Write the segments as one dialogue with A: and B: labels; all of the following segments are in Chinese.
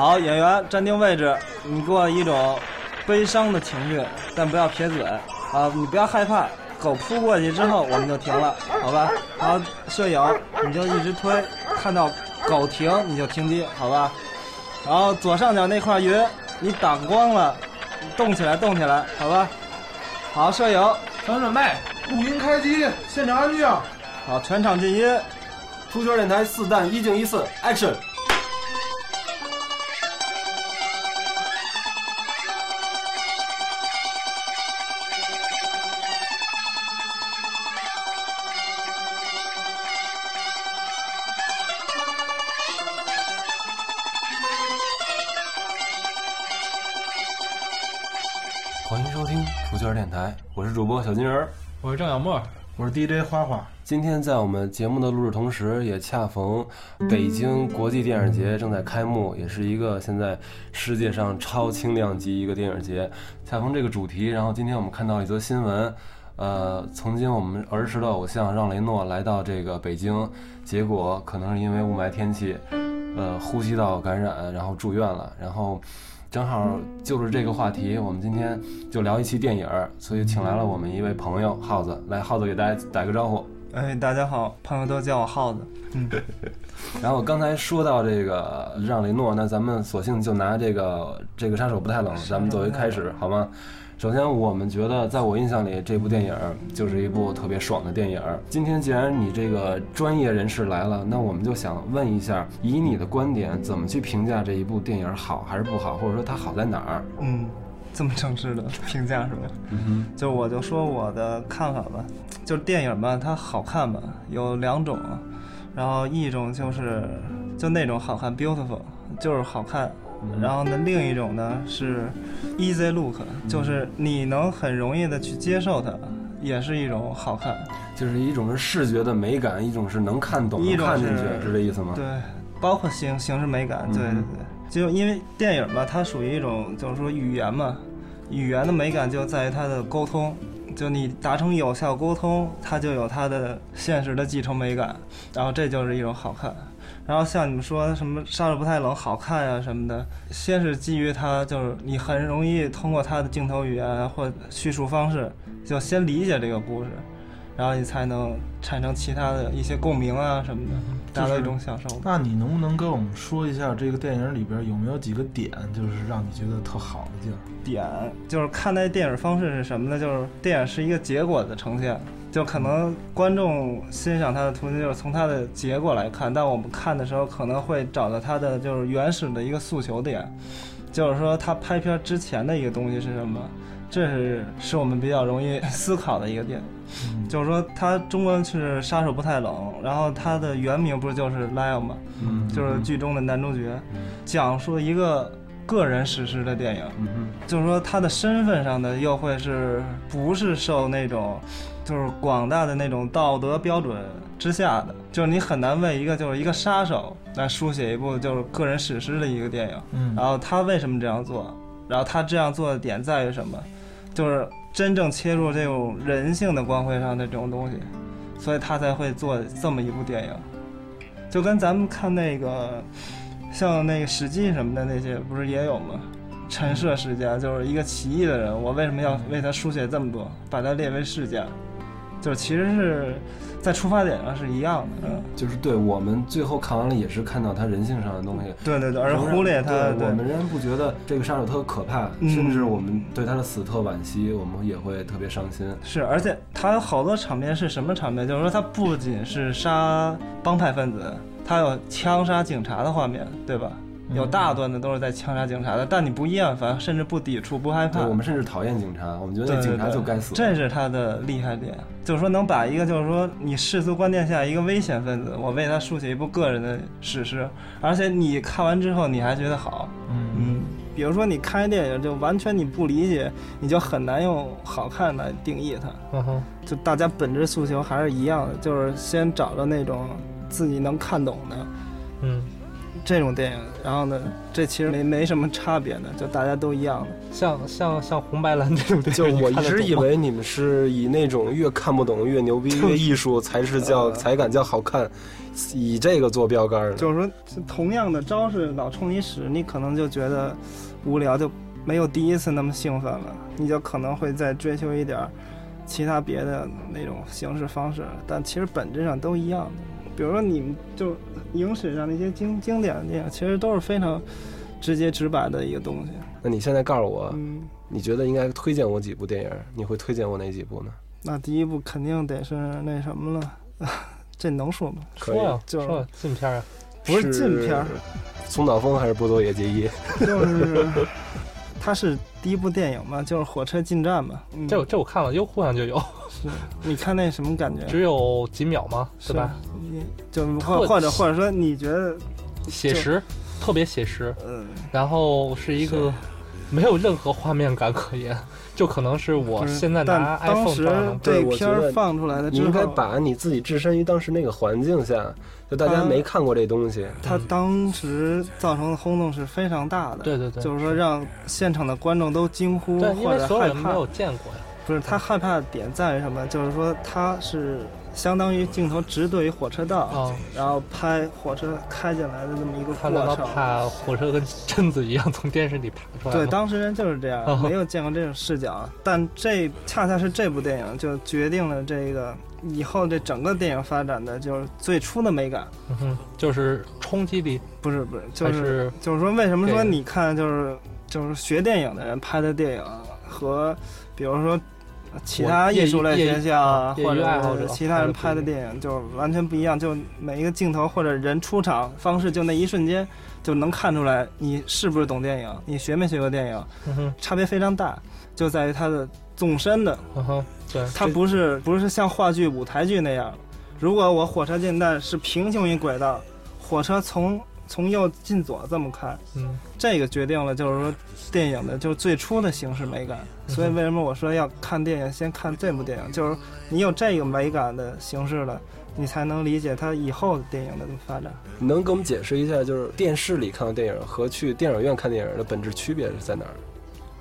A: 好，演员站定位置，你给我一种悲伤的情绪，但不要撇嘴啊，你不要害怕。狗扑过去之后，我们就停了，好吧？然后摄影你就一直推，看到狗停你就停机，好吧？然后左上角那块云你挡光了，动起来，动起来，好吧？好，摄影，
B: 全准备，录音开机，现场安静。
A: 好，全场静音。
C: 出圈电台四弹一静一次，Action！我是
B: 郑小沫，
D: 我是 DJ 花花。
C: 今天在我们节目的录制同时，也恰逢北京国际电影节正在开幕，也是一个现在世界上超轻量级一个电影节。恰逢这个主题，然后今天我们看到一则新闻，呃，曾经我们儿时的偶像让雷诺来到这个北京，结果可能是因为雾霾天气，呃，呼吸道感染，然后住院了，然后。正好就是这个话题，我们今天就聊一期电影儿，所以请来了我们一位朋友耗子，来，耗子给大家打个招呼。
A: 哎，大家好，朋友都叫我耗子。嗯，
C: 然后刚才说到这个让雷诺，那咱们索性就拿这个这个杀手不太冷，咱们作为开始，好吗？首先，我们觉得，在我印象里，这部电影就是一部特别爽的电影。今天既然你这个专业人士来了，那我们就想问一下，以你的观点，怎么去评价这一部电影好还是不好，或者说它好在哪儿？
A: 嗯，这么正式的评价是吧？
C: 嗯哼，
A: 就我就说我的看法吧，就是电影吧，它好看吧，有两种，然后一种就是就那种好看，beautiful，就是好看。然后呢，另一种呢是 easy look，就是你能很容易的去接受它，也是一种好看。
C: 就是一种是视觉的美感，一种是能看懂、能看进去，是这意思吗？
A: 对，包括形形式美感，对对对。就因为电影嘛，它属于一种就是说语言嘛，语言的美感就在于它的沟通，就你达成有效沟通，它就有它的现实的继承美感，然后这就是一种好看。然后像你们说什么杀手不太冷好看呀什么的，先是基于它就是你很容易通过它的镜头语言或叙述方式，就先理解这个故事，然后你才能产生其他的一些共鸣啊什么的，达到一种享受。
D: 那你能不能跟我们说一下这个电影里边有没有几个点，就是让你觉得特好的地儿？
A: 点就是看待电影方式是什么呢？就是电影是一个结果的呈现。就可能观众欣赏他的途径就是从他的结果来看，但我们看的时候可能会找到他的就是原始的一个诉求点，就是说他拍片之前的一个东西是什么，这是是我们比较容易思考的一个点。就是说他中文是杀手不太冷，然后他的原名不是就是 Lyle 吗？
C: 嗯，
A: 就是剧中的男主角，讲述一个个人史诗的电影。
C: 嗯
A: 就是说他的身份上的又会是不是受那种。就是广大的那种道德标准之下的，就是你很难为一个就是一个杀手来书写一部就是个人史诗的一个电影。
D: 嗯，
A: 然后他为什么这样做？然后他这样做的点在于什么？就是真正切入这种人性的光辉上的这种东西，所以他才会做这么一部电影。就跟咱们看那个，像那个《史记》什么的那些，不是也有吗？陈涉世家就是一个奇异的人，我为什么要为他书写这么多，把他列为世家？就是其实是在出发点上是一样的，嗯，
C: 就是对我们最后看完了也是看到他人性上的东西，
A: 对对对，而忽略他，
C: 我们仍然不觉得这个杀手特可怕，甚至我们对他的死特惋惜，我们也会特别伤心。
A: 是，而且他有好多场面是什么场面？就是说他不仅是杀帮派分子，他有枪杀警察的画面，对吧？有大段的都是在枪杀警察的，但你不厌烦，甚至不抵触，不害怕。
C: 我们甚至讨厌警察，我们觉得警察就该死。
A: 这是他的厉害点，就是说能把一个就是说你世俗观念下一个危险分子，我为他书写一部个人的史诗，而且你看完之后你还觉得好。
D: 嗯
A: 嗯。比如说你看电影就完全你不理解，你就很难用好看来定义它。
D: 嗯哼。
A: 就大家本质诉求还是一样的，就是先找着那种自己能看懂的。
D: 嗯。
A: 这种电影，然后呢，这其实没没什么差别的，就大家都一样的。
E: 像像像红白蓝这种电影就，
C: 我一直以为你们是以那种越看不懂越牛逼越艺术才是叫
A: 呃
C: 才敢叫好看，以这个做标杆的。
A: 就是说，同样的招式老冲你使，你可能就觉得无聊，就没有第一次那么兴奋了，你就可能会再追求一点儿其他别的那种形式方式，但其实本质上都一样的。比如说，你们就影史上那些经经典的电影，其实都是非常直接直白的一个东西。
C: 那你现在告诉我，
A: 嗯，
C: 你觉得应该推荐我几部电影？你会推荐我哪几部呢？
A: 那第一部肯定得是那什么了，这能说吗？
C: 可以
E: 说呀，
A: 就是
E: 说呀禁片啊，
A: 不是禁片儿，
C: 松岛枫还是波多野结衣？
A: 就是 它是第一部电影嘛，就是火车进站嘛。嗯、
E: 这这我看了，优酷上就有，
A: 是 你看那什么感觉？
E: 只有几秒吗？是吧？
A: 你就
E: 特
A: 或或者或者说你觉得，
E: 写实，特别写实，
A: 嗯，
E: 然后是一个没有任何画面感可言，就可能是我现在拿
A: 但当
E: iPhone
A: 时
E: 照样能
A: 这片儿放出来的
C: 你应该，把你自己置身于当时那个环境下，就大家
A: 嗯
C: 没看过这东西。
A: 它当时造成的轰动是非常大的。
E: 对对对，
A: 就是说让现场的观众都惊呼或
E: 为
A: 者害怕
E: 所有人没有。见过呀。
A: 不是他害怕的点在于什么？就是说他是相当于镜头直对于火车道，
E: 啊，
A: 然后拍火车开进来的这么一个过程。
E: 怕火车跟贞子一样从电视里爬出来
A: 对，当事人就是这样，
E: 哦
A: 没有见过这种视角。但这恰恰是这部电影就决定了这个以后这整个电影发展的就是最初的美感。
E: 嗯哼，就是冲击力，
A: 不是不是，就是
E: 是
A: 就是说，为什么说你看就是就是学电影的人拍的电影和比如说其他艺术类学校啊或者其他人拍的电影就完全不一样，就每一个镜头或者人出场方式，就那一瞬间就能看出来你是不是懂电影，你学没学过电影，差别非常大，就在于它的纵深的，
E: 对，
A: 它不是不是像话剧、舞台剧那样，如果我火车进站是平行于轨道，火车从从右进左这么开，
E: 嗯，
A: 这个决定了就是说电影的就是最初的形式美感。
E: 嗯
A: 所以为什么我说要看电影，先看这部电影，就是你有这个美感的形式了，你才能理解它以后的电影的发展。
C: 你能给我们解释一下，就是电视里看的电影和去电影院看电影的本质区别是在哪儿？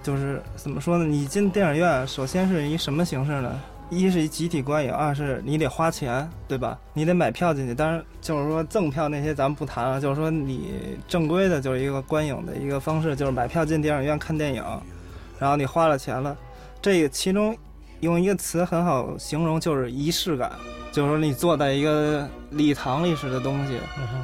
A: 就是怎么说呢？你进电影院，首先是以什么形式呢？一是集体观影，二是你得花钱，对吧？你得买票进去。当然，就是说赠票那些咱们不谈了，就是说你正规的就是一个观影的一个方式，就是买票进电影院看电影，然后你花了钱了，这个其中用一个词很好形容，就是仪式感。就是说你坐在一个礼堂里似的东西，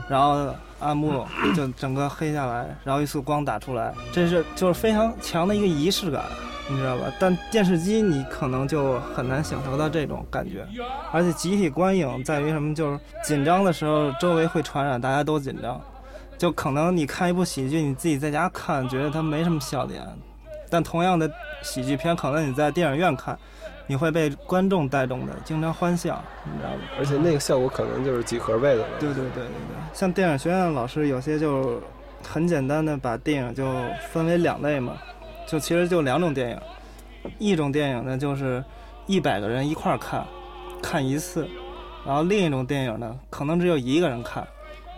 A: 然后暗幕就整个黑下来，然后一束光打出来，这是就是非常强的一个仪式感，你知道吧？但电视机你可能就很难享受到这种感觉，而且集体观影在于什么？就是紧张的时候，周围会传染，大家都紧张。就可能你看一部喜剧，你自己在家看，觉得它没什么笑点，但同样的喜剧片，可能你在电影院看，你会被观众带动的，经常欢笑，你知道吧？
C: 而且那个效果可能就是几何倍的了。
A: 对对对对对，像电影学院的老师有些就很简单的把电影就分为两类嘛，就其实就两种电影，一种电影呢就是一百个人一块儿看，看一次，然后另一种电影呢可能只有一个人看，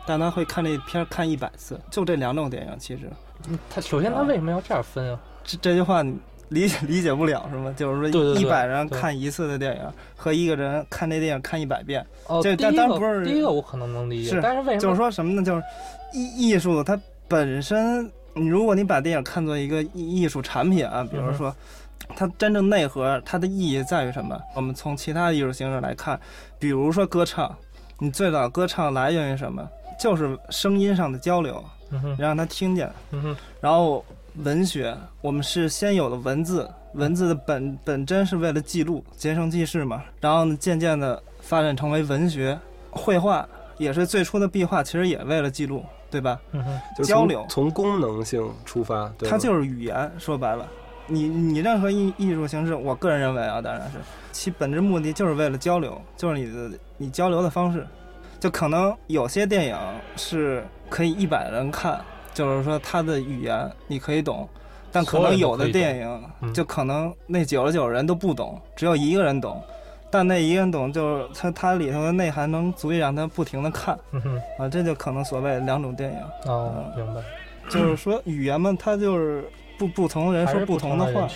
A: 但他会看这片儿看一百次，就这两种电影其实
E: 嗯他首先他为什么要这样分啊？
A: 这这句话你理解理解不了是吗？就是说一百人看一次的电影和一个人看这电影看一百遍。
E: 哦，
A: 这
E: 第一个
A: 但当然不是
E: 第一个我可能能理解
A: 是，
E: 但是为什么
A: 就是说什么呢？就是艺艺术它本身，你如果你把电影看作一个艺艺术产品啊，比如说它真正内核，它的意义在于什么？我们从其他的艺术形式来看，比如说歌唱，你最早歌唱来源于什么？就是声音上的交流，
E: 你，
A: 让他听见。然后文学，我们是先有的文字，文字的本本真是为了记录，结成记事嘛。然后呢，渐渐的发展成为文学，绘画也是最初的壁画，其实也为了记录，对吧？交流
C: 从功能性出发，对
A: 它就是语言，说白了。你你任何艺艺术形式，我个人认为啊，当然是其本质目的就是为了交流，就是你的你交流的方式。就可能有些电影是可以一百人看，就是说它的语言你可以懂，但可能有的电影
E: 嗯
A: 就可能那九十九人都不懂，只有一个人懂。但那一个人懂，就是它它里头的内涵能足以让他不停的看。
E: 嗯，
A: 啊，这就可能所谓两种电影，
E: 哦，明白，
A: 就是说语言嘛，它就是不不同人说
E: 不
A: 同的话。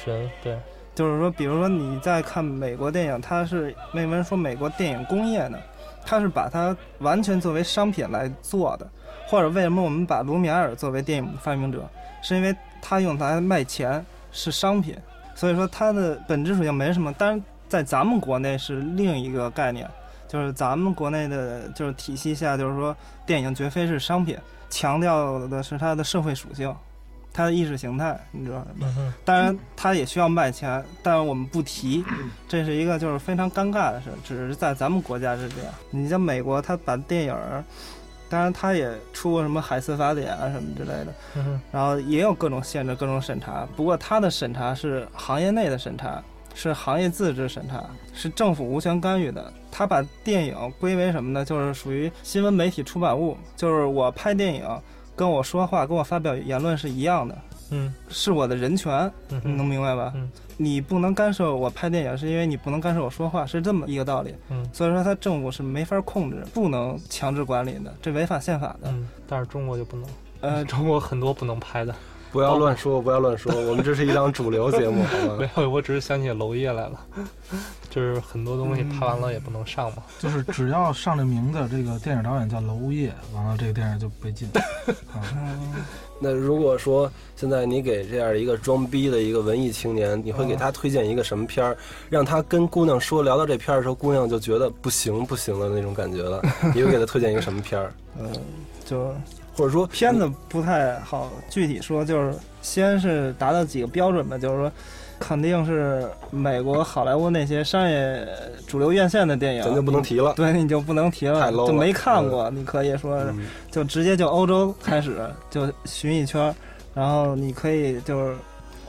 E: 对，
A: 就是说，比如说你在看美国电影，它是为什么说美国电影工业呢？它是把它完全作为商品来做的，或者为什么我们把卢米埃尔作为电影发明者，是因为他用它卖钱是商品，所以说它的本质属性没什么。但是在咱们国内是另一个概念，就是咱们国内的就是体系下，就是说电影绝非是商品，强调的是它的社会属性，它的意识形态，你知道吗？当然，它也需要卖钱，但是我们不提，这是一个就是非常尴尬的事，只是在咱们国家是这样。你像美国，它把电影儿，当然它也出过什么海斯法典啊什么之类的，然后也有各种限制、各种审查。不过它的审查是行业内的审查，是行业自治审查，是政府无权干预的。他把电影归为什么呢？就是属于新闻媒体出版物，就是我拍电影，跟我说话、跟我发表言论是一样的，
E: 嗯
A: 是我的人权。
E: 嗯
A: 你能，明白吧？
E: 嗯
A: 你不能干涉我拍电影，是因为你不能干涉我说话，是这么一个道理。
E: 嗯
A: 所以说，他政府是没法控制，不能强制管理的，这违反宪法的。
E: 嗯，但是中国就不能，
A: 呃，
E: 中国很多不能拍的。
C: 不要乱说，不要乱说，我们这是一档主流节目，好吗 没？
E: 有，我只是想起娄烨来了，就是很多东西拍完了也不能上嘛。
D: 就是只要上这名字，这个电影导演叫娄烨，完了这个电影就被禁。
C: 那如果说现在你给这样一个装逼的一个文艺青年，你会给他推荐一个什么片儿，让他跟姑娘说聊到这片儿的时候，姑娘就觉得不行不行的那种感觉了？你会给他推荐一个什么片儿？
A: 嗯，就
C: 或者说
A: 片子不太好具体说，就是先是达到几个标准吧，就是说，肯定是美国好莱坞那些商业主流院线的电影，
C: 咱就不能提了。
A: 对，你就不能提
C: 太
A: 了
C: ，low
A: 就没看过，你可以说就直接就欧洲开始就巡一圈儿，然后你可以就是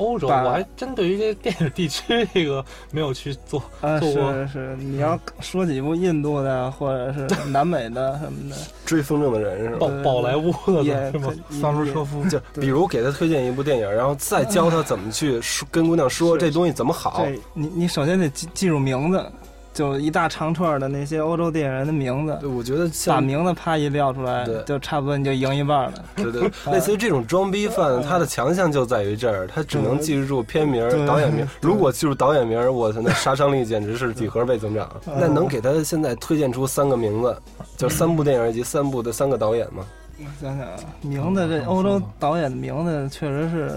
E: 欧洲，我还真对于这电影地区这个没有去做。
A: 啊，
E: 做过
A: 是是，你要说几部印度的或者是南美的什么的，
C: 追风筝的人是吧？
E: 宝宝莱坞的是吗
A: 可？
D: 萨卢车夫
C: 就比如给他推荐一部电影，然后再教他怎么去说跟姑娘说这东西怎么好。
A: 这你你首先得记记住名字，就一大长串的那些欧洲电影人的名字
C: 对，，我觉得
A: 把名字啪一撂出来
C: 对，
A: 就差不多你就赢一半了。
C: 对对，类似于这种装逼犯，他的强项就在于这儿，他只能记住片名、导演名。如果记住导演名，我操，那杀伤力简直是几何倍增长。
A: 嗯
C: 那能给他现在推荐出三个名字，就三部电影以及三部的三个导演吗？
A: 我想想啊，名字这欧洲导演的名字确实是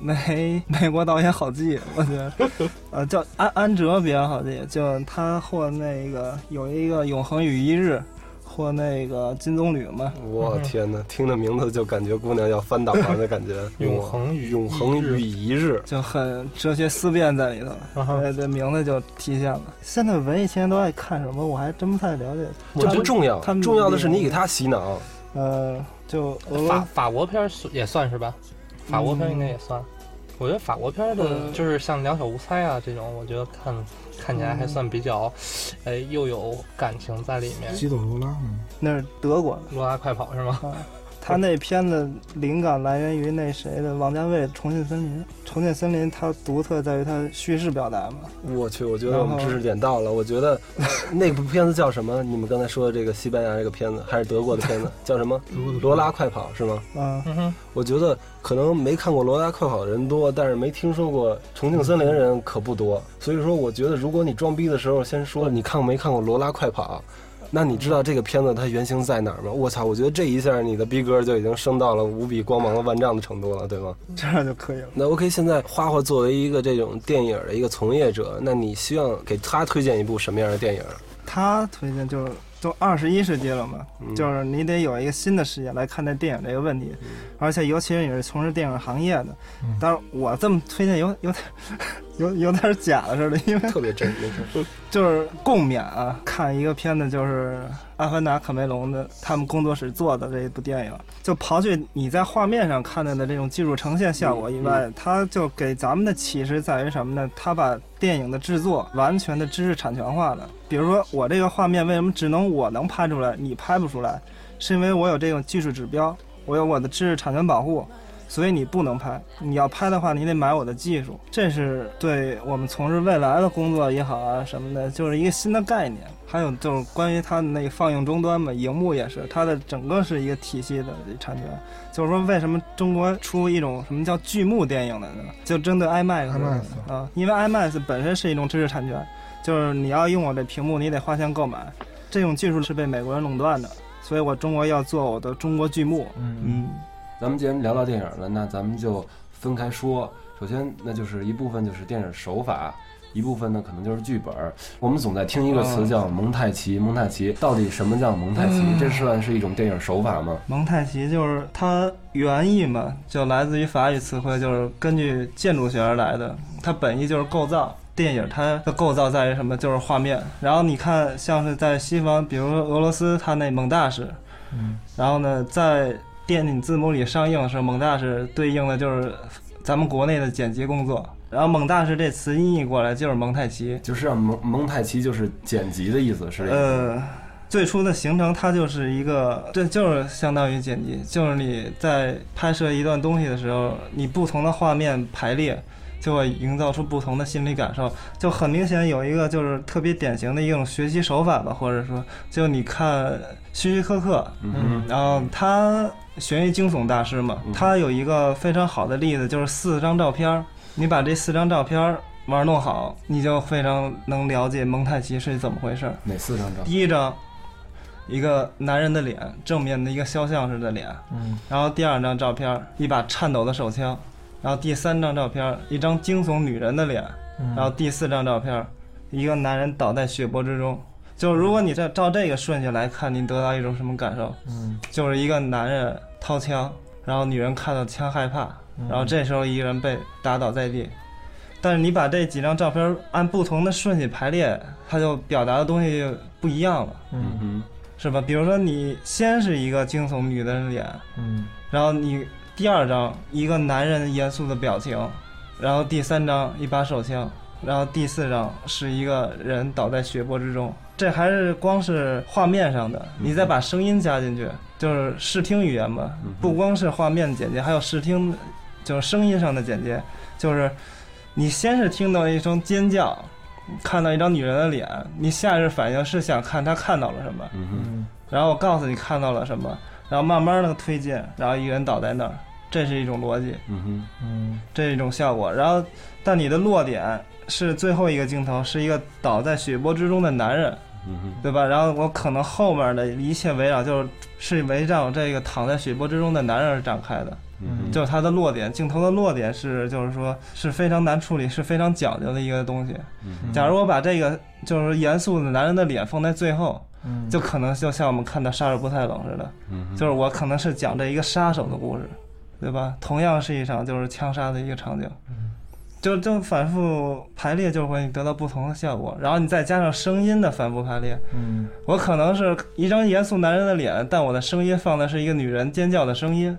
A: 没 美国导演好记，我觉得，呃，叫安安哲比较好记，就他获那个有一个《永恒与一日》，获那个金棕榈嘛，
C: 我天哪，听着名字就感觉姑娘要翻倒了的感觉。
E: 永恒与
C: 永恒与一日，
A: 就很哲学思辨在里头，对，这名字就体现了。现在文艺青年都爱看什么，我还真不太了解。
C: 这不重要
A: 他，们
C: 重要的是你给他洗脑。
A: 呃，就
E: 法法国片也算是吧？法国片应该也算。我觉得法国片的
A: 嗯
E: 就是像《两小无猜》啊这种，我觉得看看起来还算比较，哎，又有感情在里面。
D: 基朵罗拉，嗯
A: 那是德国的。
E: 罗拉快跑是吗？
A: 啊，他那片子灵感来源于那谁的王家卫《重庆森林》。《重庆森林》它独特在于它叙事表达嘛，
C: 我去，我觉得我们知识点到了。我觉得那部片子叫什么？你们刚才说的这个西班牙这个片子，还是德国的片子，叫什么？罗拉快跑是吗？
A: 啊，
E: 嗯哼，
C: 我觉得可能没看过《罗拉快跑》的人多，但是没听说过《重庆森林》的人可不多。所以说，我觉得如果你装逼的时候先说你看过没看过《罗拉快跑》，那你知道这个片子它原型在哪儿吗？我操！我觉得这一下你的逼格就已经升到了无比光芒万丈的程度了，对吗？
A: 这样就可以了。
C: 那 OK，现在花花作为一个这种电影的一个从业者，那你希望给他推荐一部什么样的电影？
A: 他推荐就是都二十一世纪了嘛，
C: 嗯。
A: 就是你得有一个新的视野来看待电影这个问题，而且尤其是你是从事电影行业的
D: 嗯，
A: 但是我这么推荐有有点 有有点假的似的，因为
C: 特别真。
A: 就是共勉啊，看一个片子就是《阿凡达》卡梅隆的他们工作室做的这一部电影，就刨去你在画面上看到的这种技术呈现效果以外，它就给咱们的启示在于什么呢？它把电影的制作完全的知识产权化了。比如说我这个画面为什么只能我能拍出来，你拍不出来，是因为我有这种技术指标，我有我的知识产权保护。所以你不能拍。你要拍的话，你得买我的技术。这是对我们从事未来的工作也好啊什么的，就是一个新的概念。还有就是关于它的那个放映终端嘛，荧幕也是，它的整个是一个体系的产权。就是说，为什么中国出一种什么叫巨幕电影的呢？就针对 IMAX 啊，因为 IMAX 本身是一种知识产权，就是你要用我这屏幕，你得花钱购买。这种技术是被美国人垄断的，所以我中国要做我的中国巨幕。
D: 嗯
A: 嗯，
C: 咱们既然聊到电影了，那咱们就分开说。首先，那就是一部分就是电影手法，一部分呢可能就是剧本。我们总在听一个词叫蒙太奇，蒙太奇到底什么叫蒙太奇？这算是一种电影手法吗？
A: 蒙太奇就是它原意嘛，就来自于法语词汇，就是根据建筑学而来的。它本意就是构造。电影它的构造在于什么？就是画面。然后你看，像是在西方，比如说俄罗斯，它那蒙大师，
D: 嗯，
A: 然后呢，在电影字幕里上映的时候，蒙大师对应的就是咱们国内的剪辑工作。然后蒙大师这词音译过来就是蒙太奇，
C: 就是让蒙蒙太奇就是剪辑的意思，是
A: 呃，最初的形成它就是一个，这就是相当于剪辑，就是你在拍摄一段东西的时候，你不同的画面排列。就会营造出不同的心理感受，就很明显有一个就是特别典型的一种学习手法吧，或者说，就你看希区柯克，
C: 嗯，
A: 然后他悬疑惊悚大师嘛，他有一个非常好的例子，就是四张照片，你把这四张照片玩弄好，你就非常能了解蒙太奇是怎么回事。
C: 哪四张照？
A: 第一张，一个男人的脸，正面的一个肖像式的脸，
D: 嗯，
A: 然后第二张照片，一把颤抖的手枪。然后第三张照片，一张惊悚女人的脸。然后第四张照片，一个男人倒在血泊之中。就如果你这照这个顺序来看，你得到一种什么感受？
D: 嗯，
A: 就是一个男人掏枪，然后女人看到枪害怕，然后这时候一个人被打倒在地。但是你把这几张照片按不同的顺序排列，它就表达的东西就不一样了。
C: 嗯哼，
A: 是吧？比如说你先是一个惊悚女的脸，
D: 嗯，
A: 然后你。第二张一个男人严肃的表情，然后第三张一把手枪，然后第四张是一个人倒在血泊之中。这还是光是画面上的，你再把声音加进去，就是视听语言嘛。不光是画面简介，还有视听，就是声音上的简介。就是你先是听到一声尖叫，看到一张女人的脸，你下意识反应是想看她看到了什么，然后我告诉你看到了什么，然后慢慢的推进，然后一个人倒在那儿。这是一种逻辑，
C: 嗯哼，
D: 嗯，
A: 这是一种效果。然后，但你的落点是最后一个镜头，是一个倒在血泊之中的男人，
C: 嗯哼，
A: 对吧？然后我可能后面的一切围绕就是是围绕这个躺在血泊之中的男人而展开的，
C: 嗯，
A: 就是他的落点，镜头的落点是就是说是非常难处理，是非常讲究的一个东西。假如我把这个就是严肃的男人的脸放在最后，就可能就像我们看到《杀手不太冷》似的，就是我可能是讲这一个杀手的故事。对吧？同样是一场就是枪杀的一个场景，就就反复排列，就会得到不同的效果。然后你再加上声音的反复排列，
D: 嗯，
A: 我可能是一张严肃男人的脸，但我的声音放的是一个女人尖叫的声音，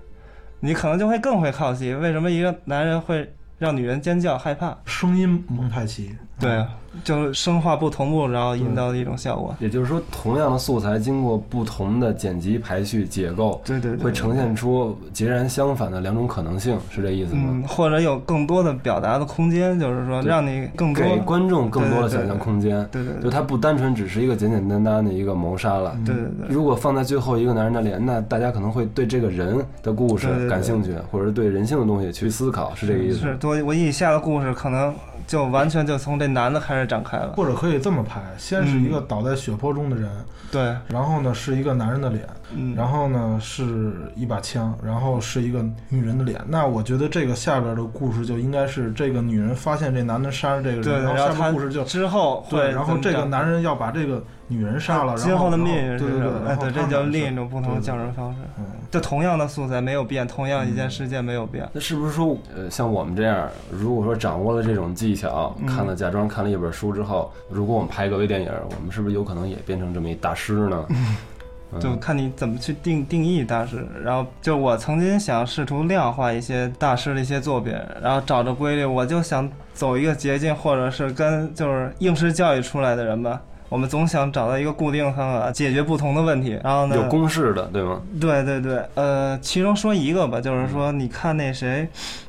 A: 你可能就会更会好奇，为什么一个男人会让女人尖叫害怕？
D: 声音蒙太奇，
A: 对。就声画不同步，然后引导的一种效果。
C: 也就是说，同样的素材经过不同的剪辑、排序、解构，
A: 对对，
C: 会呈现出截然相反的两种可能性，是这意思吗？
A: 嗯，或者有更多的表达的空间，就是说让你更多
C: 给观众更多的想象空间。
A: 对对，
C: 就它不单纯只是一个简简单单的一个谋杀了。
A: 对对对。
C: 如果放在最后一个男人的脸，那大家可能会对这个人的故事感兴趣，或者是对人性的东西去思考，是这个意思。
A: 是，我我以下的故事可能。就完全就从这男的开始展开了，
D: 或者可以这么拍：先是一个倒在血泊中的人，
A: 对，
D: 然后呢是一个男人的脸，然后呢是一把枪，然后是一个女人的脸。那我觉得这个下边的故事就应该是这个女人发现这男的杀了这个人，然后下面故事就
A: 之后
D: 对，然后这个男人要把这个。女人杀了，
A: 今后的命运
D: 是
A: 什
D: 么？
A: 哎，对，这叫另一种不同的讲述方式。
D: 嗯，
A: 这同样的素材没有变，同样一件事件没有变。
C: 那是不是说，呃，像我们这样，如果说掌握了这种技巧，看了假装看了一本书之后，如果我们拍个微电影，我们是不是有可能也变成这么一大师呢？
A: 就看你怎么去定定义大师。然后，就我曾经想试图量化一些大师的一些作品，然后找着规律，我就想走一个捷径，或者是跟就是应试教育出来的人吧。我们总想找到一个固定的方法解决不同的问题，然后呢，
C: 有公式的，对吗？
A: 对对对，呃，其中说一个吧，就是说，你看那谁，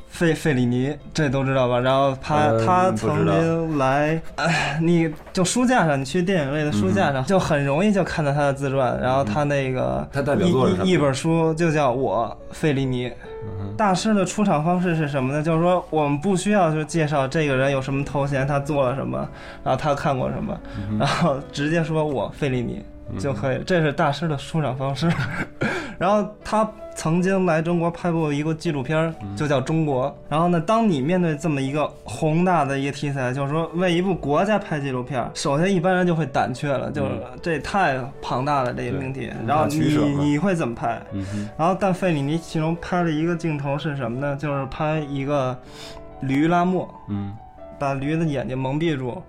A: 费费里尼，这都知道吧？然后他、
C: 嗯
A: 他曾经来，哎，你就书架上，你去电影类的书架上，就很容易就看到他的自传。然后他那个
C: 他代表
A: 一一本书就叫《我费里尼》。大师的出场方式是什么呢？就是说，我们不需要就介绍这个人有什么头衔，他做了什么，然后他看过什么，然后直接说我费里尼就可以了。这是大师的出场方式。然后他曾经来中国拍过一个纪录片儿，就叫《中国》。然后呢，当你面对这么一个宏大的一个题材，就是说为一部国家拍纪录片儿，首先一般人就会胆怯了，就是这太庞大了这个命题。然后你你会怎么拍？然后，但费里尼其中拍了一个镜头是什么呢？就是拍一个驴拉磨，
C: 嗯
A: 把驴的眼睛蒙蔽住，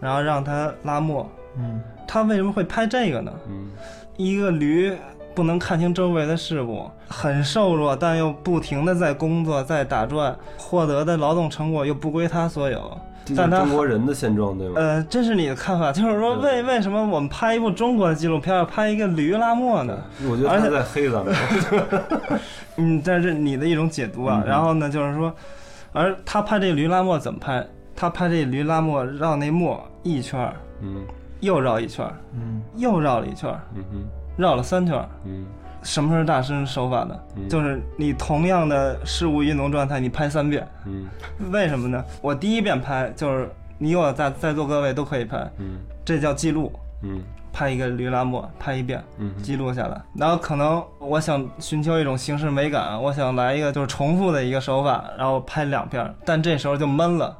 A: 然后让它拉磨。
D: 嗯
A: 他为什么会拍这个呢？
C: 嗯
A: 一个驴不能看清周围的事物，很瘦弱，但又不停的在工作，在打转，获得的劳动成果又不归他所有。但他
C: 中国人的现状，对吗？
A: 呃，这是你的看法，就是说为为什么我们拍一部中国的纪录片，拍一个驴拉磨呢？
C: 我觉得
A: 而且
C: 他在黑咱们。
A: 嗯，这是你的一种解读啊。
C: 嗯
A: 然后呢，就是说，而他拍这驴拉磨怎么拍？他拍这驴拉磨绕那磨一圈儿，
C: 嗯
A: 又绕一圈儿，
D: 嗯
A: 又绕了一圈儿，
C: 嗯哼
A: 绕了三圈儿。
C: 嗯
A: 什么是大师手法呢？
C: 嗯
A: 就是你同样的事物运动状态，你拍三遍。
C: 嗯
A: 为什么呢？我第一遍拍就是你我在在座各位都可以拍，
C: 嗯
A: 这叫记录。
C: 嗯
A: 拍一个驴拉磨，拍一遍，
C: 嗯
A: 记录下来。然后可能我想寻求一种形式美感，我想来一个就是重复的一个手法，然后拍两遍，但这时候就闷了，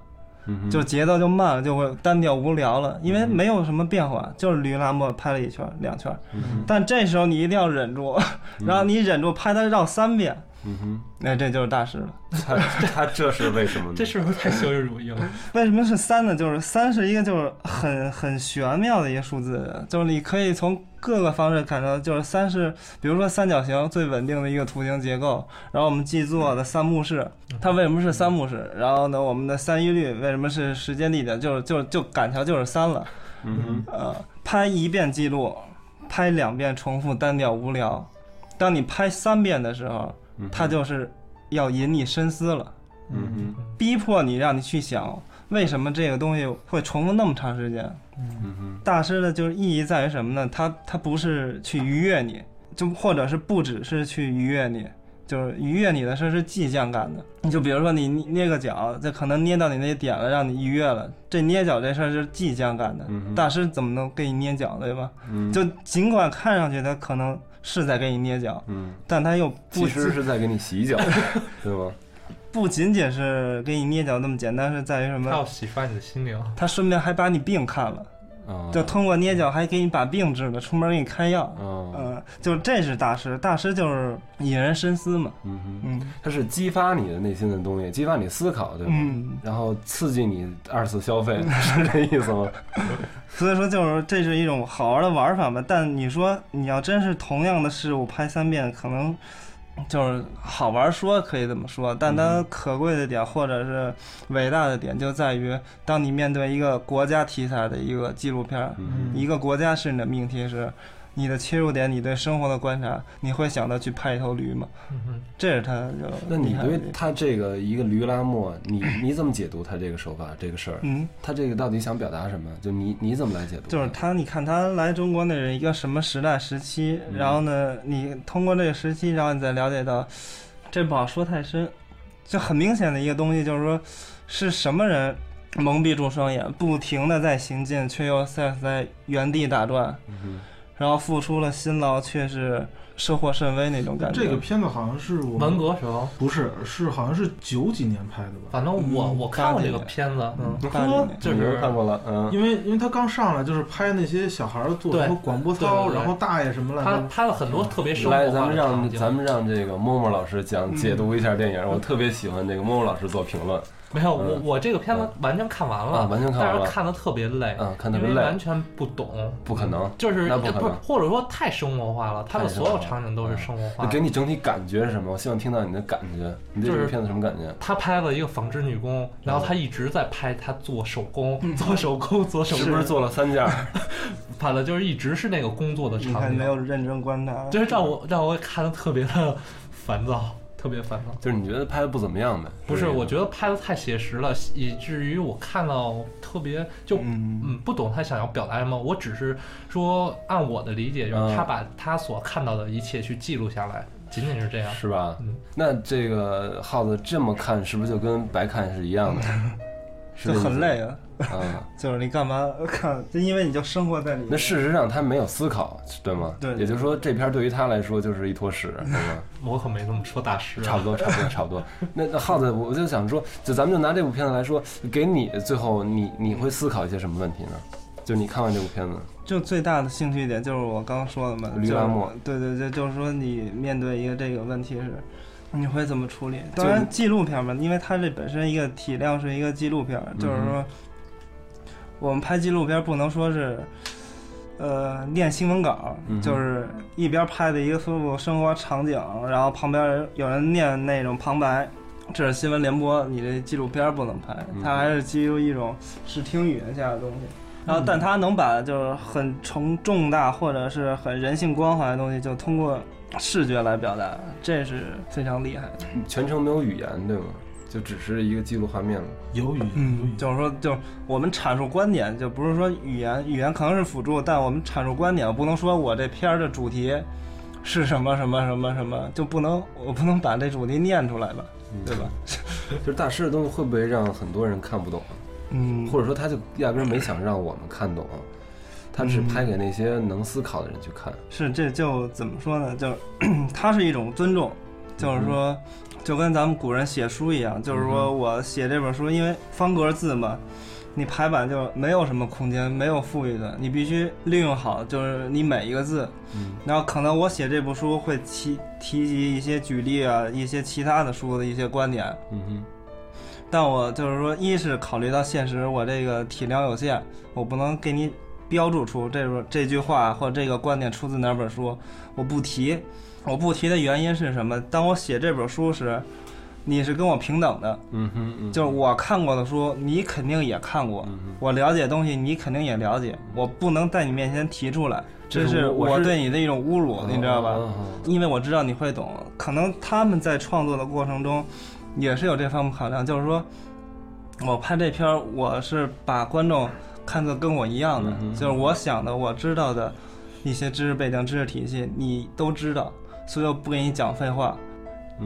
C: 嗯，
A: 就节奏就慢了，就会单调无聊了，因为没有什么变化，就是驴拉磨拍了一圈两圈。
C: 嗯
A: 但这时候你一定要忍住，然后你忍住拍它绕三遍，
C: 嗯哼，
A: 那这就是大师了。
C: 他他这是为什么呢？
E: 这是不是太形式主义了？
A: 为什么是三呢？就是三是一个就是很很玄妙的一个数字，就是你可以从各个方式看到，就是三是比如说三角形最稳定的一个图形结构，然后我们记作的三幕式，它为什么是三幕式？然后呢，我们的三一律为什么是时间地点？就是就就赶条就是三了。
C: 嗯哼
A: 呃，拍一遍记录，拍两遍重复单调无聊。当你拍三遍的时候，
C: 嗯哼
A: 它就是要引你深思了。
C: 嗯哼
A: 逼迫你，让你去想为什么这个东西会重复那么长时间。
C: 嗯哼
A: 大师的就是意义在于什么呢？他他不是去愉悦你，就或者是不只是去愉悦你，就是愉悦你的事是即将感的。你就比如说你捏捏个脚，这可能捏到你那点了，让你愉悦了。这捏脚这事儿是即将感的。
C: 嗯
A: 大师怎么能给你捏脚，对吧？
C: 嗯，
A: 就尽管看上去他可能是在给你捏脚，
C: 嗯，
A: 但他又不
C: 其实是在给你洗脚，对吗？
A: 不仅仅是给你捏脚那么简单，是在于什么？
E: 他要洗刷你的心灵。
A: 他顺便还把你病看了，
C: 啊，
A: 就通过捏脚还给你把病治了，出门给你开药。
C: 啊，
A: 嗯，就这是大师，大师就是引人深思嘛。
C: 嗯哼，
A: 嗯
C: 它是激发你的内心的东西，激发你思考，对吧？
A: 嗯，
C: 然后刺激你二次消费，是这意思吗？
A: 所以说就是这是一种好玩的玩法嘛。但你说你要真是同样的事物拍三遍，可能就是好玩说可以这么说，但它可贵的点或者是伟大的点就在于，当你面对一个国家题材的一个纪录片一个国家是你的命题是。你的切入点，你对生活的观察，你会想到去拍一头驴吗？
E: 嗯，
A: 这是他就
C: 那你对他这个一个驴拉磨，你 你怎么解读他这个手法这个事儿？
A: 嗯，
C: 他这个到底想表达什么？就你你怎么来解读？
A: 就是他，你看他来中国那是一个什么时代时期，
C: 嗯
A: 然后呢，你通过这个时期，然后你再了解到，这不好说太深，就很明显的一个东西就是说，是什么人蒙蔽住双眼，不停的在行进，却又在在原地打转，
C: 嗯
A: 然后付出了辛劳，却是收获甚微那种感觉。
D: 这个片子好像是我
E: 文革时候，
D: 不是是好像是九几年拍的吧？
E: 反正我
A: 嗯
E: 我看过这个片子，
A: 嗯，
E: 就是
C: 看过了，嗯，
D: 因为因为他刚上来就是拍那些小孩儿做什么广播操，然后大爷什么乱七
E: 他。拍了很多特别生
C: 来，
E: 活化
C: 咱们。让咱们让这个默默老师讲解读一下电影，我特别喜欢这个默默老师做评论。
E: 没有，我我这个片子完全看完了，
C: 完全看完了，
E: 但是看的特别累，
C: 嗯，看特别累，
E: 完全不懂，
C: 不可能，
E: 就是
C: 那不可能，
E: 或者说太生活化了，他的所有场景都是生活化。
C: 给你整体感觉是什么？我希望听到你的感觉，你对这个片子什么感觉？
E: 他拍了一个纺织女工，然后他一直在拍他做手工，做手工，做手工，
C: 是不是做了三件？
E: 拍的就是一直是那个工作的场景，
A: 没有认真观察，
E: 就是让我让我看的特别的烦躁。特别烦恼，
C: 就是你觉得拍的不怎么样呗？
E: 不是，我觉得拍的太写实了，以至于我看到特别就嗯不懂他想要表达什么。我只是说按我的理解，就是他把他所看到的一切去记录下来，仅仅是这样，
C: 是吧？
E: 嗯，
C: 那这个耗子这么看，是不是就跟白看是一样的？
A: 就很累啊。
C: 啊，
A: 就是你干嘛 看？就因为你就生活在里面。
C: 那事实上他没有思考，对吗？
A: 对。
C: 也就是说，这片对于他来说就是一坨屎，对吗？
E: 我可没这么说，大师。
C: 差不多，差不多，差不多。那那耗子，我就想说，就咱们就拿这部片子来说，给你最后你你会思考一些什么问题呢？就你看完这部片子，
A: 就最大的兴趣点就是我刚刚说的嘛，
C: 驴拉磨。
A: 对对对，就是说你面对一个这个问题是。你会怎么处理？当然，纪录片嘛，因为它这本身一个体量是一个纪录片，就是说，我们拍纪录片不能说是，呃，念新闻稿，就是一边拍的一个幅幅生活场景，然后旁边有人念那种旁白，这是新闻联播，你这纪录片不能拍，它还是基于一种视听语言下的东西。然后，但它能把就是很重重大或者是很人性关怀的东西，就通过。视觉来表达，这是非常厉害的。
C: 全程没有语言，对吗？就只是一个记录画面了。
D: 有语，
A: 嗯，就是说，就我们阐述观点，就不是说语言，语言可能是辅助，但我们阐述观点，我不能说我这片儿的主题是什么什么什么什么，就不能，我不能把这主题念出来吧，对吧？
C: 就是大师的东西会不会让很多人看不懂？
A: 嗯，
C: 或者说他就压根没想让我们看懂？他只拍给那些能思考的人去看，
A: 是这就怎么说呢？就 它是一种尊重，就是说，就跟咱们古人写书一样，就是说我写这本书，因为方格字嘛，你排版就没有什么空间，没有富裕的，你必须利用好，就是你每一个字。嗯然后可能我写这部书会提提及一些举例啊，一些其他的书的一些观点。
C: 嗯哼。
A: 但我就是说，一是考虑到现实，我这个体量有限，我不能给你。标注出这个这句话或这个观点出自哪本书，我不提，我不提的原因是什么？当我写这本书时，你是跟我平等的，
C: 嗯哼，
A: 就是我看过的书，你肯定也看过，我了解东西，你肯定也了解，我不能在你面前提出来，这是我对你的一种侮辱，你知道吧？因为我知道你会懂，可能他们在创作的过程中也是有这方面考量，就是说我拍这片儿，我是把观众。看作跟我一样的，就是我想的，我知道的一些知识背景、知识体系，你都知道，所以我不给你讲废话，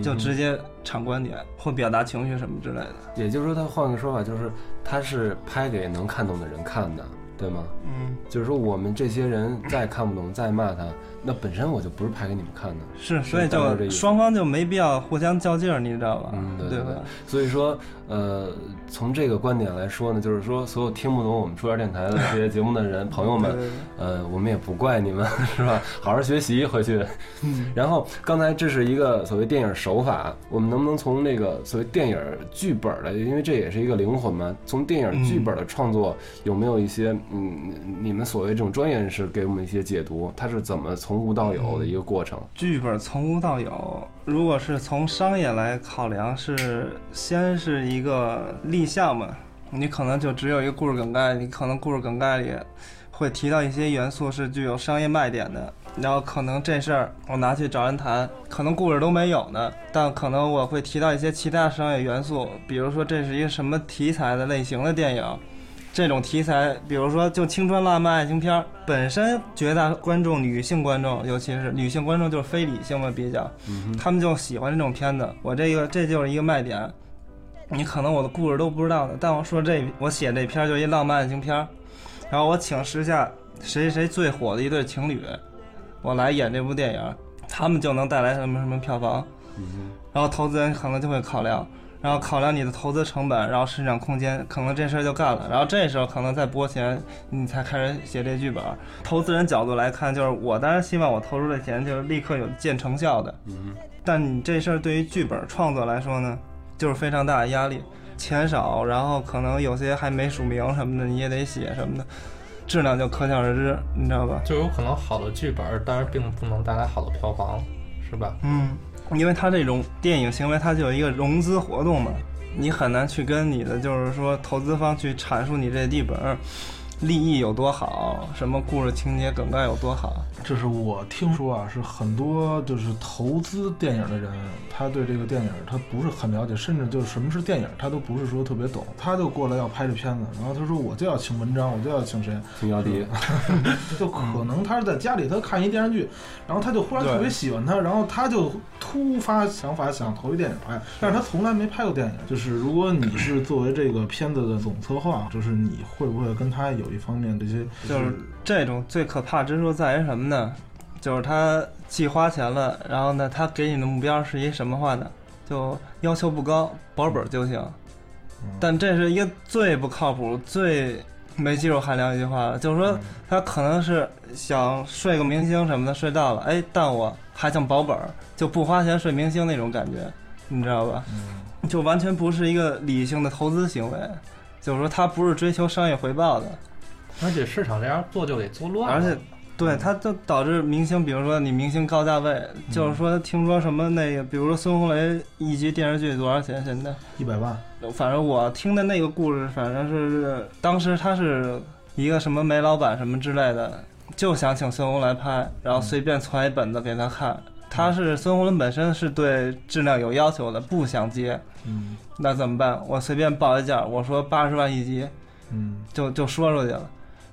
A: 就直接阐观点或表达情绪什么之类的。
C: 也就是说，他换个说法，就是他是拍给能看懂的人看的，对吗？
A: 嗯，
C: 就是说我们这些人再看不懂、再骂他。那本身我就不是拍给你们看的，
A: 是，所以就双方就没必要互相较劲儿，你知道吧？
C: 嗯，对
A: 对
C: 对。所以说，呃，从这个观点来说呢，就是说，所有听不懂我们出边电台的这些节目的人朋友们，呃，我们也不怪你们，是吧？好好学习回去。然后刚才这是一个所谓电影手法，我们能不能从那个所谓电影剧本的，因为这也是一个灵魂嘛？从电影剧本的创作有没有一些，嗯，你们所谓这种专业人士给我们一些解读？它是怎么从从无到有的一个过程。
A: 剧本从无到有，如果是从商业来考量，是先是一个立项嘛？你可能就只有一个故事梗概，你可能故事梗概里会提到一些元素是具有商业卖点的，然后可能这事儿我拿去找人谈，可能故事都没有呢，但可能我会提到一些其他商业元素，比如说这是一个什么题材的类型的电影。这种题材，比如说就青春浪漫爱情片儿，本身绝大观众女性观众，尤其是女性观众就是非理性的比较，他们就喜欢这种片子。我这个这就是一个卖点，你可能我的故事都不知道的，但我说这我写这片儿就一浪漫爱情片儿，然后我请时下谁谁最火的一对情侣，我来演这部电影，他们就能带来什么什么票房，然后投资人可能就会考量。然后考量你的投资成本，然后市场空间，可能这事儿就干了。然后这时候可能再拨钱，你才开始写这剧本。投资人角度来看，就是我当然希望我投入的钱就是立刻有见成效的。
C: 嗯。
A: 但你这事儿对于剧本创作来说呢，就是非常大的压力。钱少，然后可能有些还没署名什么的，你也得写什么的，质量就可想而知，你知道吧？
E: 就有可能好的剧本，当然并不能带来好的票房，是吧？
A: 嗯，因为它这种电影行为，它就有一个融资活动嘛，你很难去跟你的就是说投资方去阐述你这剧本。利益有多好，什么故事情节梗概有多好？
D: 这是我听说啊，是很多就是投资电影的人，他对这个电影他不是很了解，甚至就是什么是电影，他都不是说特别懂，他就过来要拍这片子，然后他说我就要请文章，我就要请谁，
C: 请姚笛，
D: 就可能他是在家里他看一电视剧，然后他就忽然特别喜欢他，然后他就突发想法想投一电影拍，但是他从来没拍过电影。就是如果你是作为这个片子的总策划，就是你会不会跟他有？一方面，这些
A: 就是这种最可怕之处在于什么呢？就是他既花钱了，然后呢，他给你的目标是一什么话呢？就要求不高，保本就行。但这是一个最不靠谱、最没技术含量一句话了。就是说，他可能是想睡个明星什么的，睡到了，哎，但我还想保本，就不花钱睡明星那种感觉，你知道吧？就完全不是一个理性的投资行为。就是说，他不是追求商业回报的。
E: 而且市场这样做就给做乱，
A: 而且，对，它就导致明星，比如说你明星高价位，就是说听说什么那个，比如说孙红雷一集电视剧多少钱？现在
D: 一百万。
A: 反正我听的那个故事，反正是当时他是一个什么煤老板什么之类的，就想请孙红雷拍，然后随便传一本子给他看。他是孙红雷本身是对质量有要求的，不想接。
D: 嗯。
A: 那怎么办？我随便报一价，我说八十万一集，
D: 嗯，
A: 就就说出去了。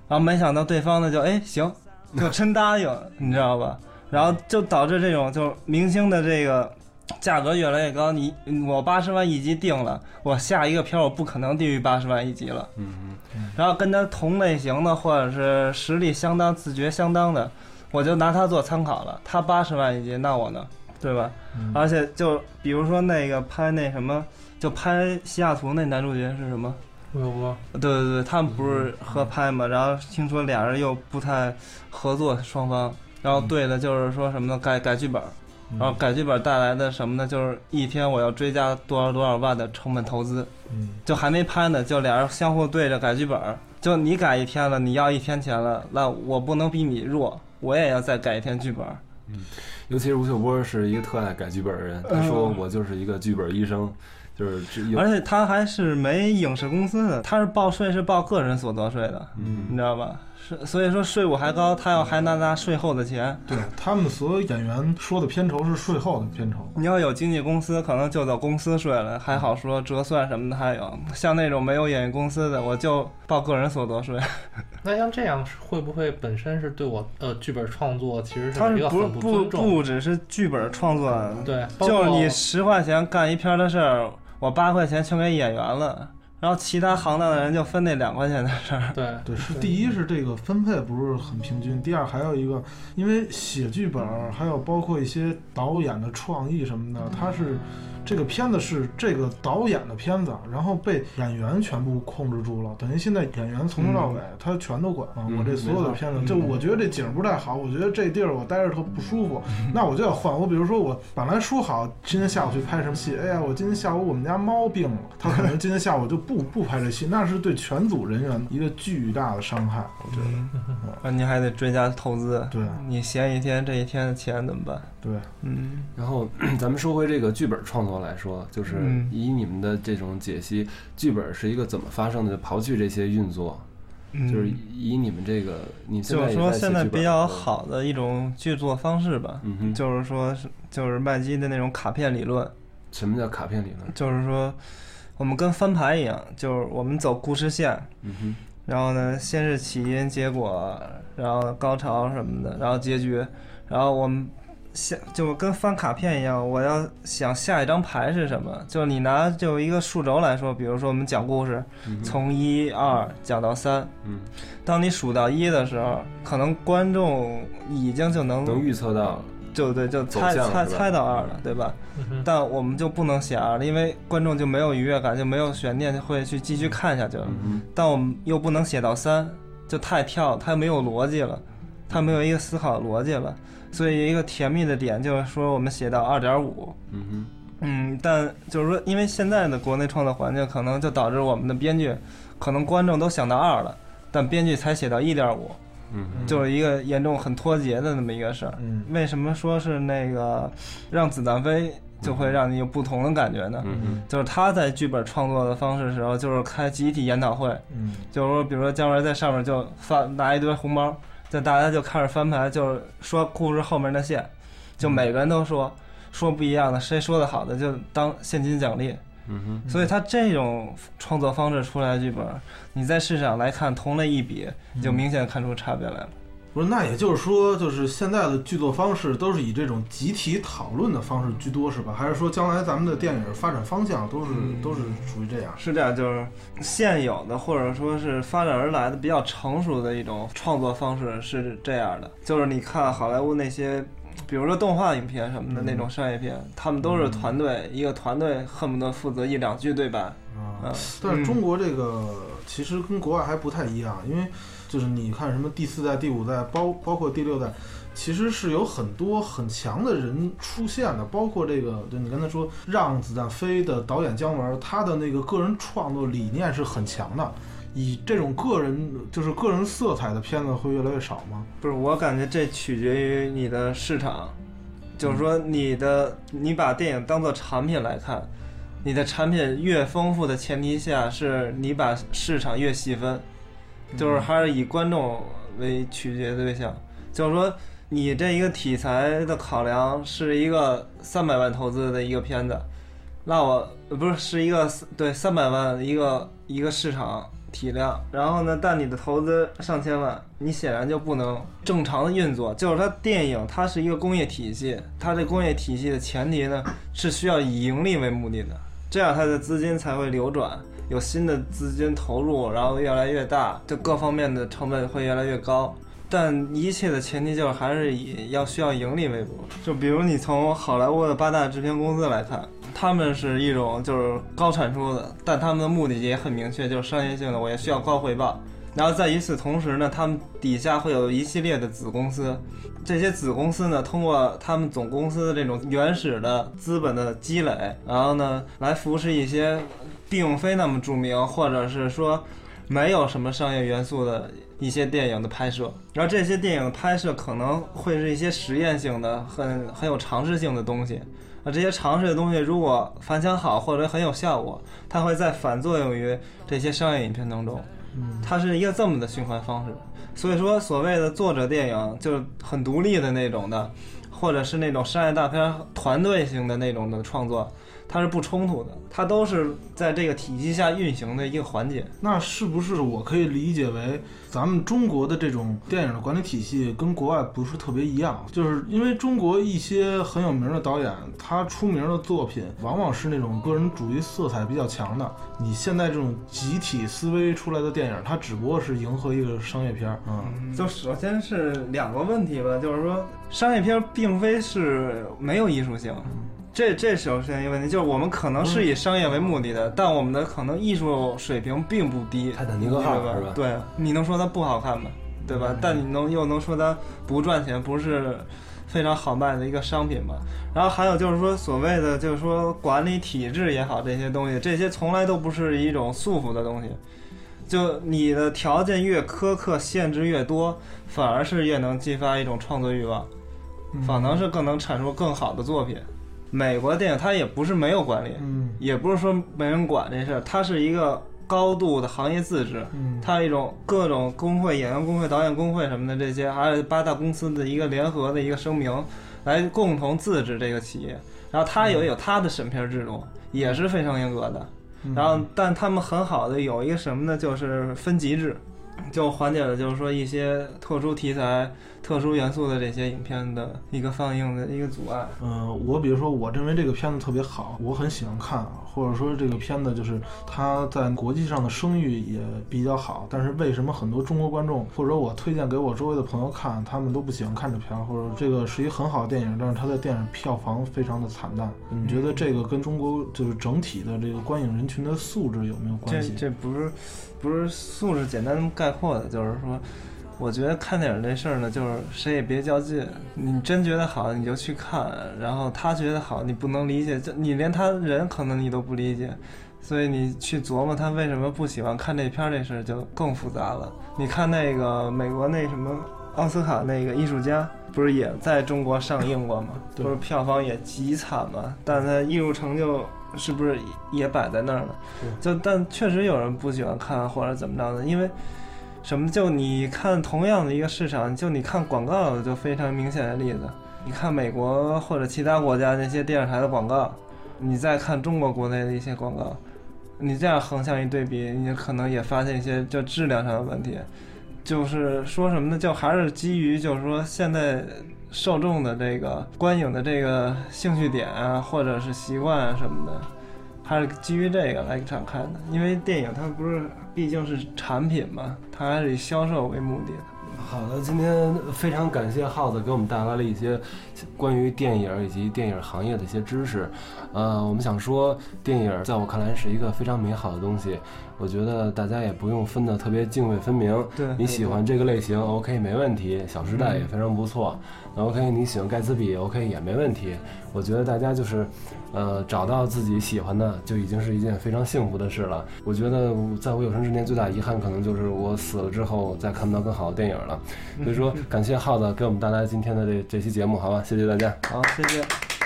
A: 然后没想到对方呢就哎行，就真答应，你知道吧？然后就导致这种就是明星的这个价格越来越高。你我八十万一集定了，我下一个片我不可能低于八十万一集了。
C: 嗯
A: 嗯。然后跟他同类型的或者是实力相当、自觉相当的，我就拿他做参考了。他八十万一集，那我呢？对吧？而且就比如说那个拍那什么，就拍西雅图那男主角是什么？
E: 吴秀波，
A: 对对对，他们不是合拍嘛？然后听说俩人又不太合作，双方，然后对的就是说什么呢？改改剧本，然后改剧本带来的什么呢？就是一天我要追加多少多少万的成本投资，
D: 嗯，
A: 就还没拍呢，就俩人相互对着改剧本，就你改一天了，你要一天钱了，那我不能比你弱，我也要再改一天剧本。
C: 嗯，尤其是吴秀波是一个特爱改剧本的人，他说我就是一个剧本医生。就是，
A: 而且他还是没影视公司的，他是报税是报个人所得税的，
C: 嗯，
A: 你知道吧？是，所以说税务还高，他要还拿拿税后的钱。
D: 对他们所有演员说的片酬是税后的片酬。
A: 你要有经纪公司，可能就走公司税了，还好说折算什么的还有。像那种没有演艺公司的，我就报个人所得税。
E: 那像这样会不会本身是对我呃剧本创作其实
A: 是
E: 一个很
A: 不不不只是剧本创作，
E: 对，
A: 就是你十块钱干一篇的事儿，我八块钱全给演员了。然后其他行当的人就分那两块钱的事儿。
E: 对
D: 对，是第一是这个分配不是很平均，第二还有一个，因为写剧本还有包括一些导演的创意什么的，他是。这个片子是这个导演的片子，然后被演员全部控制住了，等于现在演员从头到尾他全都管啊。我这所有的片子，就我觉得这景不太好，我觉得这地儿我待着特不舒服，那我就要换。我比如说我本来说好今天下午去拍什么戏，哎呀，我今天下午我们家猫病了，他可能今天下午就不不拍这戏，那是对全组人员一个巨大的伤害。我觉得，
A: 那你还得追加投资，
D: 对，
A: 你闲一天这一天的钱怎么办？
D: 对，
A: 嗯。
C: 然后 咱们说回这个剧本创作。来说，就是以你们的这种解析，剧本是一个怎么发生的？刨去这些运作，就是以你们这个，你
A: 就是说现
C: 在
A: 比较好的一种剧作方式吧。
C: 嗯，
A: 就是说，是就是麦基的那种卡片理论。
C: 什么叫卡片理论？
A: 就是说，我们跟翻牌一样，就是我们走故事线。
C: 嗯哼，
A: 然后呢，先是起因、结果，然后高潮什么的，然后结局，然后我们。下就跟翻卡片一样，我要想下一张牌是什么。就你拿就一个数轴来说，比如说我们讲故事，从一二讲到三，
C: 嗯，
A: 当你数到一的时候，可能观众已经就能
C: 能预测到，
A: 就对，就猜猜猜到二了，对吧？但我们就不能写二了，因为观众就没有愉悦感，就没有悬念，会去继续看下去了。但我们又不能写到三，就太跳，太没有逻辑了，它没有一个思考逻辑了。所以一个甜蜜的点就是说，我们写到二点五，
C: 嗯哼，
A: 嗯，但就是说，因为现在的国内创作环境，可能就导致我们的编剧，可能观众都想到二了，但编剧才写到一点五，
C: 嗯，
A: 就是一个严重很脱节的那么一个事儿。
D: 嗯，
A: 为什么说是那个让子弹飞就会让你有不同的感觉呢？
C: 嗯
A: 就是他在剧本创作的方式时候，就是开集体研讨会，
D: 嗯，
A: 就是说，比如说姜文在上面就发拿一堆红包，就大家就开始翻牌，就是说故事后面的线，就每个人都说说不一样的，谁说的好的就当现金奖励。
C: 嗯哼
A: 所以他这种创作方式出来的剧本，你在市场来看同类一比，你就明显看出差别来了。
D: 不是，那也就是说，就是现在的剧作方式都是以这种集体讨论的方式居多，是吧？还是说将来咱们的电影发展方向都是、都是属于这样？
A: 是这样，就是现有的或者说是发展而来的比较成熟的一种创作方式是这样的，就是你看好莱坞那些，比如说动画影片什么的
D: 嗯
A: 那种商业片，他们都是团队，一个团队恨不得负责一两句对白，
D: 啊
A: 嗯，
D: 但是中国这个其实跟国外还不太一样，因为就是你看什么第四代、第五代，包包括第六代，其实是有很多很强的人出现的，包括这个，就你刚才说《让子弹飞》的导演姜文，他的那个个人创作理念是很强的。以这种个人就是个人色彩的片子会越来越少吗？
A: 不是，我感觉这取决于你的市场，就是说你的你把电影当做产品来看，你的产品越丰富的前提下，是你把市场越细分，就是还是以观众为取决对象，就是说你这一个题材的考量是一个三百万投资的一个片子，那我不是是一个对三百万一个一个市场体量，然后呢，但你的投资上千万，你显然就不能正常的运作。就是它电影它是一个工业体系，它这工业体系的前提呢是需要以盈利为目的的，这样它的资金才会流转，有新的资金投入，然后越来越大，就各方面的成本会越来越高。但一切的前提就是还是以要需要盈利为主。就比如你从好莱坞的八大制片公司来看，他们是一种就是高产出的，但他们的目的也很明确，就是商业性的，我也需要高回报。然后在与此同时呢，他们底下会有一系列的子公司，这些子公司呢，通过他们总公司的这种原始的资本的积累，然后呢，来扶持一些并非那么著名，或者是说没有什么商业元素的一些电影的拍摄。然后这些电影拍摄可能会是一些实验性的、很很有尝试性的东西。啊，这些尝试的东西如果反响好或者很有效果，它会再反作用于这些商业影片当中。它是一个这么的循环方式。所以说，所谓的作者电影就是很独立的那种的，或者是那种商业大片团队型的那种的创作，它是不冲突的，它都是在这个体系下运行的一个环节。
D: 那是不是我可以理解为，咱们中国的这种电影的管理体系跟国外不是特别一样？就是因为中国一些很有名的导演，他出名的作品往往是那种个人主义色彩比较强的。你现在这种集体思维出来的电影，它只不过是迎合一个商业片儿啊。
A: 就首先是两个问题吧，就是说商业片并非是没有艺术性。这这首先一个问题，就是我们可能是以商业为目的的，但我们的可能艺术水平并不低。
C: 泰坦尼克号
A: 对
C: 是吧
A: 对，你能说它不好看吗？对吧？但你能又能说它不赚钱，不是非常好卖的一个商品吗？然后还有就是说，所谓的就是说管理体制也好，这些东西，这些从来都不是一种束缚的东西。就你的条件越苛刻，限制越多，反而是越能激发一种创作欲望，反而是更能产出更好的作品。美国电影它也不是没有管理，
D: 嗯
A: 也不是说没人管这事儿，它是一个高度的行业自治，
D: 嗯
A: 它一种各种工会、演员工会、导演工会什么的这些，还有八大公司的一个联合的一个声明，来共同自治这个企业。然后它也有它的审片制度，也是非常严格的。然后，但他们很好的有一个什么呢？就是分级制，就缓解了就是说一些特殊题材、特殊元素的这些影片的一个放映的一个阻碍。
D: 呃，我比如说，我认为这个片子特别好，我很喜欢看，或者说这个片子就是它在国际上的声誉也比较好，但是为什么很多中国观众或者我推荐给我周围的朋友看，他们都不喜欢看这片，或者这个是一很好的电影，但是它的电影票房非常的惨淡。你觉得这个跟中国就是整体的这个观影人群的素质有没有关系？
A: 这不是不是素质简单概括的，就是说，我觉得看电影这事儿呢，就是谁也别较劲。你真觉得好，你就去看；然后他觉得好，你不能理解，就你连他人可能你都不理解，所以你去琢磨他为什么不喜欢看这片儿这事儿就更复杂了。你看那个美国那什么奥斯卡那个艺术家，不是也在中国上映过吗？不是票房也极惨嘛，但他艺术成就是不是也摆在那儿呢？就但确实有人不喜欢看或者怎么着的，因为。什么？就你看同样的一个市场，就你看广告，就非常明显的例子。你看美国或者其他国家那些电视台的广告，你再看中国国内的一些广告，你这样横向一对比，你可能也发现一些就质量上的问题。就是说什么呢？就还是基于就是说现在受众的这个观影的这个兴趣点啊，或者是习惯啊什么的。它是基于这个来展开的，因为电影它不是毕竟是产品嘛，它还是以销售为目的的。
C: 好的，今天非常感谢耗子给我们带来了一些关于电影以及电影行业的一些知识。呃，我们想说，电影在我看来是一个非常美好的东西。我觉得大家也不用分得特别泾渭分明。
A: 对，
C: 你喜欢这个类型，OK，没问题。小时代也非常不错。那 OK，你喜欢盖茨比，OK，也没问题。我觉得大家就是。呃，找到自己喜欢的就已经是一件非常幸福的事了。我觉得，在我有生之年最大遗憾，可能就是我死了之后再看不到更好的电影了。所以说，感谢耗子给我们带来今天的这这期节目，好吧？谢谢大家。
A: 好，谢谢。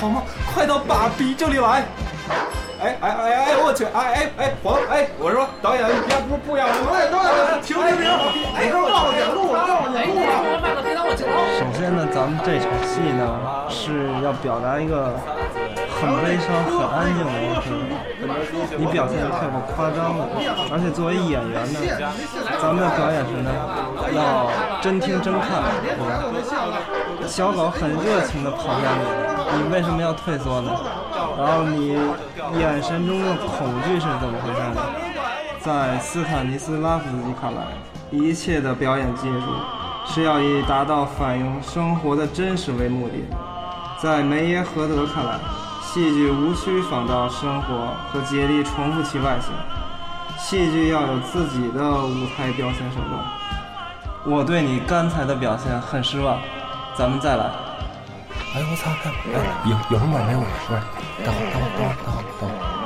C: 好吗？快到爸比这里来！哎哎哎哎，我去！哎哎哎，黄哎，我说导演，要不不要？哎，导演，停停停！哎，让我点路，让我点路
A: 啊！别让我进首先呢，咱们这场戏呢是要表达一个很悲伤、很安静的一个事你表现的太过夸张了，而且作为演员呢，咱们的表演时呢要真听真看，小狗很热情的跑向你。你为什么要退缩呢？然后你眼神中的恐惧是怎么回事呢？在斯坦尼斯拉夫斯基看来，一切的表演技术是要以达到反映生活的真实为目的；在梅耶荷德看来，戏剧无需仿照生活和竭力重复其外形，戏剧要有自己的舞台表现手段。我对你刚才的表现很失望，咱们再来。
C: 哎我操！哎，有有什么没有？不是，等会儿，等会儿，等会儿，等会儿，等会儿。